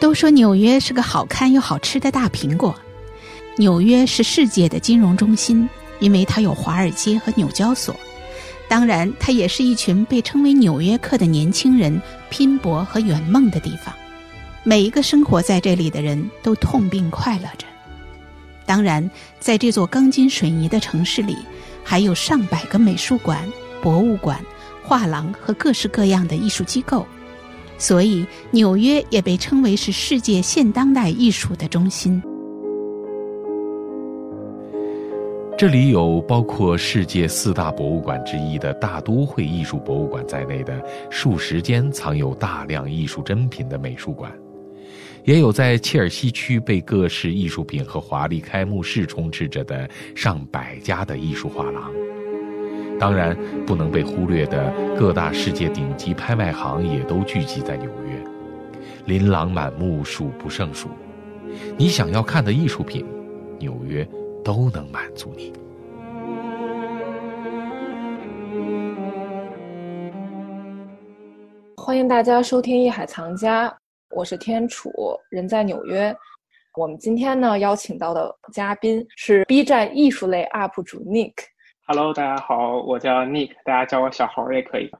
都说纽约是个好看又好吃的大苹果。纽约是世界的金融中心，因为它有华尔街和纽交所。当然，它也是一群被称为“纽约客”的年轻人拼搏和圆梦的地方。每一个生活在这里的人都痛并快乐着。当然，在这座钢筋水泥的城市里，还有上百个美术馆、博物馆、画廊和各式各样的艺术机构。所以，纽约也被称为是世界现当代艺术的中心。这里有包括世界四大博物馆之一的大都会艺术博物馆在内的数十间藏有大量艺术珍品的美术馆，也有在切尔西区被各式艺术品和华丽开幕式充斥着的上百家的艺术画廊。当然，不能被忽略的各大世界顶级拍卖行也都聚集在纽约，琳琅满目，数不胜数。你想要看的艺术品，纽约都能满足你。欢迎大家收听《艺海藏家》，我是天楚，人在纽约。我们今天呢邀请到的嘉宾是 B 站艺术类 UP 主 Nick。Hello，大家好，我叫 Nick，大家叫我小猴也可以。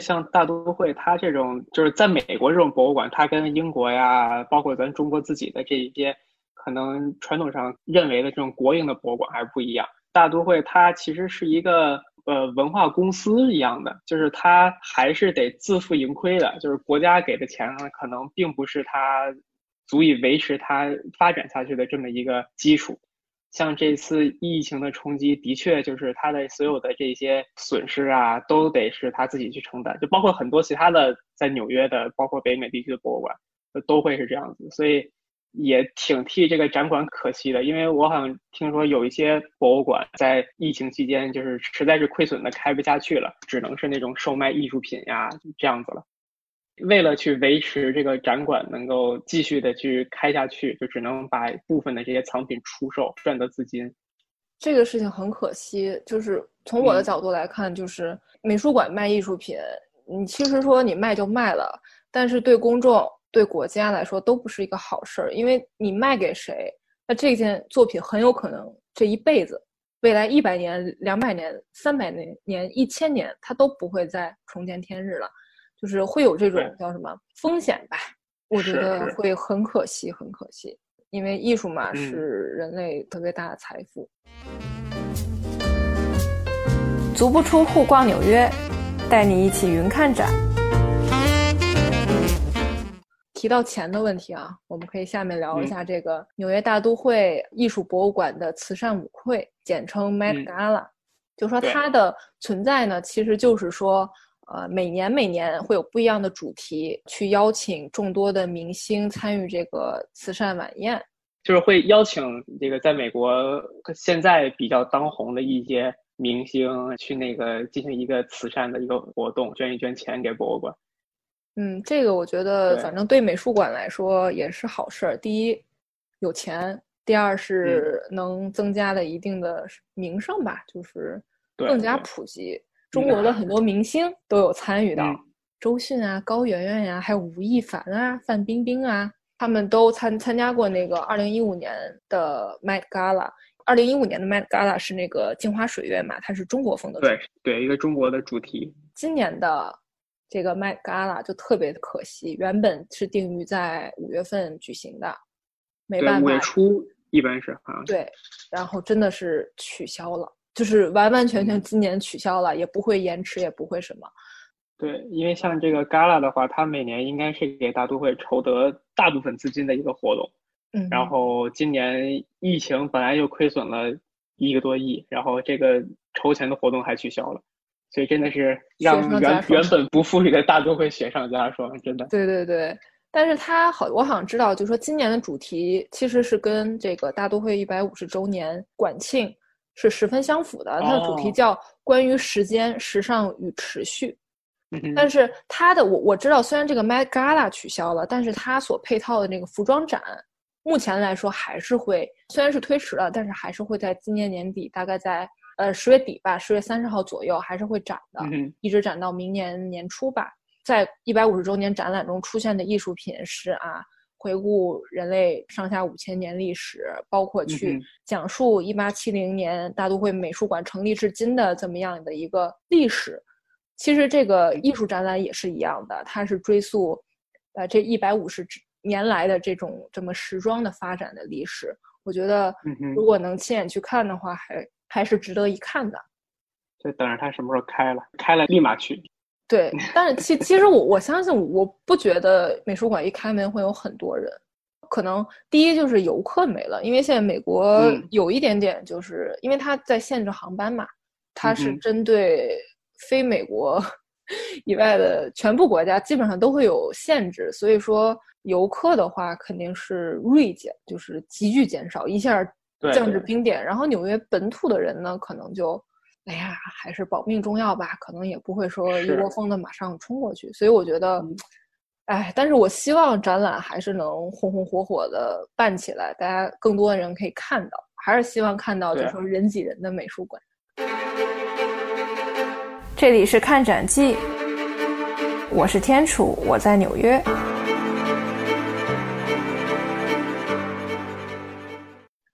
像大都会，它这种就是在美国这种博物馆，它跟英国呀，包括咱中国自己的这一些，可能传统上认为的这种国营的博物馆还是不一样。大都会它其实是一个呃文化公司一样的，就是它还是得自负盈亏的，就是国家给的钱呢，可能并不是它足以维持它发展下去的这么一个基础。像这次疫情的冲击，的确就是他的所有的这些损失啊，都得是他自己去承担。就包括很多其他的在纽约的，包括北美地区的博物馆，都会是这样子。所以也挺替这个展馆可惜的，因为我好像听说有一些博物馆在疫情期间，就是实在是亏损的开不下去了，只能是那种售卖艺术品呀这样子了。为了去维持这个展馆能够继续的去开下去，就只能把部分的这些藏品出售，赚得资金。这个事情很可惜，就是从我的角度来看，就是美术馆卖艺术品，你其实说你卖就卖了，但是对公众、对国家来说都不是一个好事儿，因为你卖给谁，那这件作品很有可能这一辈子、未来一百年、两百年、三百年、年一千年，它都不会再重见天日了。就是会有这种叫什么风险吧？我觉得会很可惜，很可惜，因为艺术嘛是人类特别大的财富。足不出户逛纽约，带你一起云看展。提到钱的问题啊，我们可以下面聊一下这个纽约大都会艺术博物馆的慈善舞会，简称 Met Gala。就说它的存在呢，其实就是说。呃，每年每年会有不一样的主题，去邀请众多的明星参与这个慈善晚宴，就是会邀请这个在美国现在比较当红的一些明星去那个进行一个慈善的一个活动，捐一捐钱给博物馆。嗯，这个我觉得反正对美术馆来说也是好事儿。第一，有钱；第二是能增加了一定的名声吧，就是更加普及。中国的很多明星都有参与到，周迅啊、高圆圆呀，还有吴亦凡啊、范冰冰啊，他们都参参加过那个二零一五年的 Met Gala。二零一五年的 Met Gala 是那个镜花水月嘛，它是中国风的。对对，一个中国的主题。今年的这个 Met Gala 就特别的可惜，原本是定于在五月份举行的，没办法。五月初一般是好像。对，然后真的是取消了。就是完完全全今年取消了，也不会延迟，也不会什么。对，因为像这个 Gala 的话，它每年应该是给大都会筹得大部分资金的一个活动。嗯。然后今年疫情本来就亏损了一个多亿，然后这个筹钱的活动还取消了，所以真的是让原原本不富裕的大都会雪上加霜，真的。对对对，但是他好，我好像知道，就是说今年的主题其实是跟这个大都会一百五十周年馆庆。是十分相符的，它的主题叫“关于时间、时尚与持续”。但是它的我我知道，虽然这个 Met Gala 取消了，但是它所配套的那个服装展，目前来说还是会，虽然是推迟了，但是还是会在今年年底，大概在呃十月底吧，十月三十号左右还是会展的，嗯一直展到明年年初吧。在一百五十周年展览中出现的艺术品是啊，回顾人类上下五千年历史，包括去讲述一八七零年大都会美术馆成立至今的这么样的一个历史。其实这个艺术展览也是一样的，它是追溯呃这一百五十年来的这种这么时装的发展的历史。我觉得如果能亲眼去看的话，还还是值得一看的。就等着它什么时候开了，开了立马去。对，但是其其实我我相信，我不觉得美术馆一开门会有很多人，可能第一就是游客没了，因为现在美国嗯。有一点点，就是因为它在限制航班嘛，它是针对非美国 以外的全部国家基本上都会有限制，所以说游客的话肯定是锐减，就是急剧减少，一下降至冰点。然后纽约本土的人呢，可能就，哎呀，还是保命重要吧，可能也不会说一窝蜂的马上冲过去。所以我觉得，哎，但是我希望展览还是能红红火火的办起来，大家更多的人可以看到，还是希望看到就是说人挤人的美术馆。这里是看展记，我是天楚，我在纽约。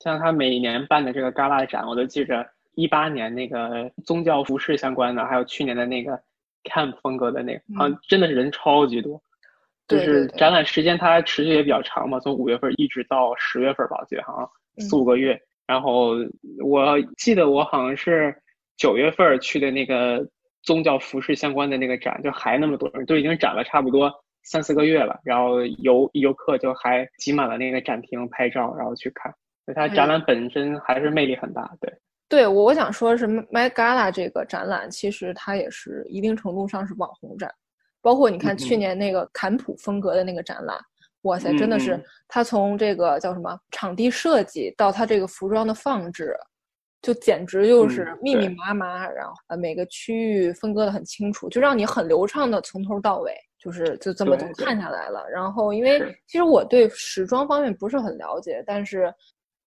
像他每年办的这个旮旯展，我都记着一八年那个宗教服饰相关的，还有去年的那个 camp 风格的那个，好像真的是人超级多。就是展览时间它持续也比较长嘛，从五月份一直到十月份吧，我记得好像四五个月。然后我记得我好像是九月份去的那个宗教服饰相关的那个展，就还那么多人，都已经展了差不多三四个月了。然后游游客就还挤满了那个展厅拍照，然后去看。所以它展览本身还是魅力很大，对。对我我想说是 Met Gala 这个展览，其实它也是一定程度上是网红展，包括你看去嗯。年那个坎普风格的那个展览，哇塞，真的是它从这个叫什么场地设计到它这个服装的放置，就简直就是嗯密密对。麻麻，然后呃每个区域分割的很清楚，就让你很流畅的从头到尾，就是就这么就看下来了。然后因为其实我对时装方面不是很了解，但是。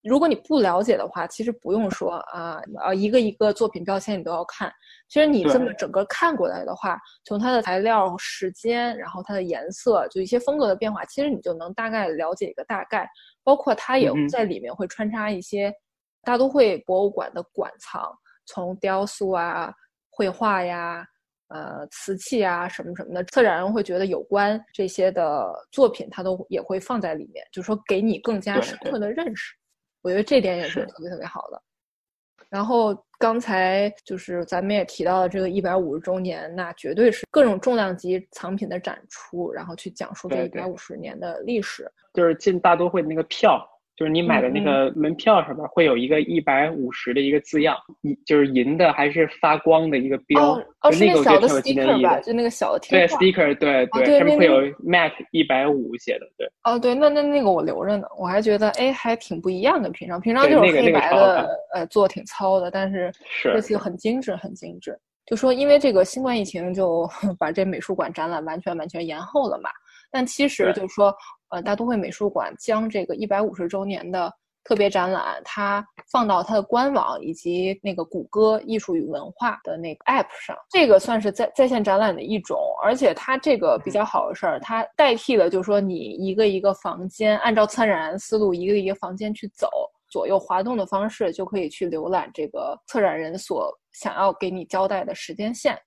如果你不了解的话，其实不用说啊啊，一个一个作品标签你都要看。其实你这么整个看过来的话，从它的材料、时间，然后它的颜色，就一些风格的变化，其实你就能大概了解一个大概。包括它也在里面会穿插一些大都会博物馆的馆藏，从雕塑啊、绘画呀。呃，瓷器啊，什么什么的，策展人会觉得有关这些的作品，他都也会放在里面，就是说给你更加深刻的认识。我觉得这点也是是特别特别好的。然后刚才就是咱们也提到了这个一百五十周年，那绝对是各种重量级藏品的展出，然后去讲述这一百五十年的历史。就是进大都会的那个票，就是你买的那嗯个门票上面会有一个一百五十的一个字样，银就是银的还是发光的一个标，哦那个我小的 sticker 吧。就那个小的贴对。sticker，对哦对那上面会有 Mac 一百五写的，对哦，对，那那那个我留着呢，我还觉得哎还挺不一样的。平常平常对就是那个那个黑白的，呃，做挺糙的，但是是这次很精致，很精致。就说因为这个新冠疫情，就 把这美术馆展览完全完全延后了嘛。但其实就是说，呃，大都会美术馆将这个一百五十周年的特别展览，它放到它的官网以及那个谷歌艺术与文化的那个 App 上，这个算是在在线展览的一种。而且它这个比较好的事儿，它代替了就是说你一个一个房间按照策展人思路一个一个房间去走。左右滑动的方式就可以去浏览这个策展人所想要给你交代的时间线。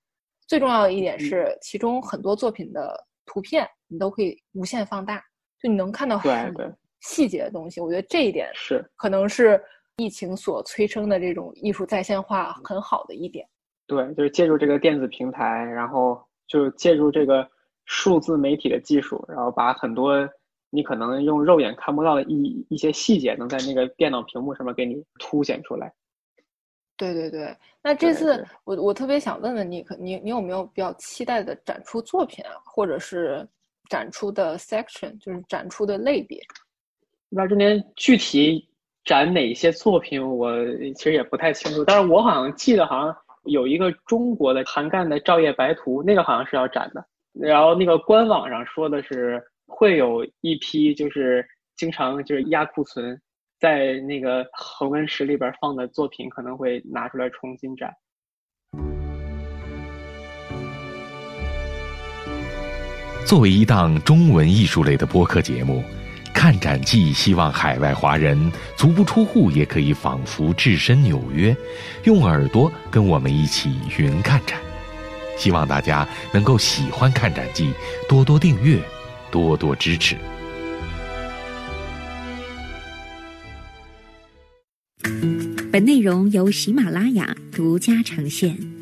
最重要的一点是，其中很多作品的图片你都可以无限放大，就你能看到很多细节的东西。我觉得这一点是，可能是疫情所催生的这种艺术在线化很好的一点。对，就是借助这个电子平台，然后就借助这个数字媒体的技术，然后把很多你可能用肉眼看不到的一一些细节，能在那个电脑屏幕上面给你凸显出来。对对对，那这次我我特别想问问你，可你你有没有比较期待的展出作品啊，或者是展出的 section，就是展出的类别？那中间具体展哪些作品，我其实也不太清楚，但是我好像记得好像有一个中国的韩干的《照夜白图》，那个好像是要展的。然后那个官网上说的是会有一批就是经常就是压库存，在那个恒温室里边放的作品可能会拿出来重新展。作为一档中文艺术类的播客节目，《看展记》希望海外华人足不出户也可以仿佛置身纽约，用耳朵跟我们一起云看展。希望大家能够喜欢《看展记》，多多订阅，多多支持。本内容由喜马拉雅独家呈现。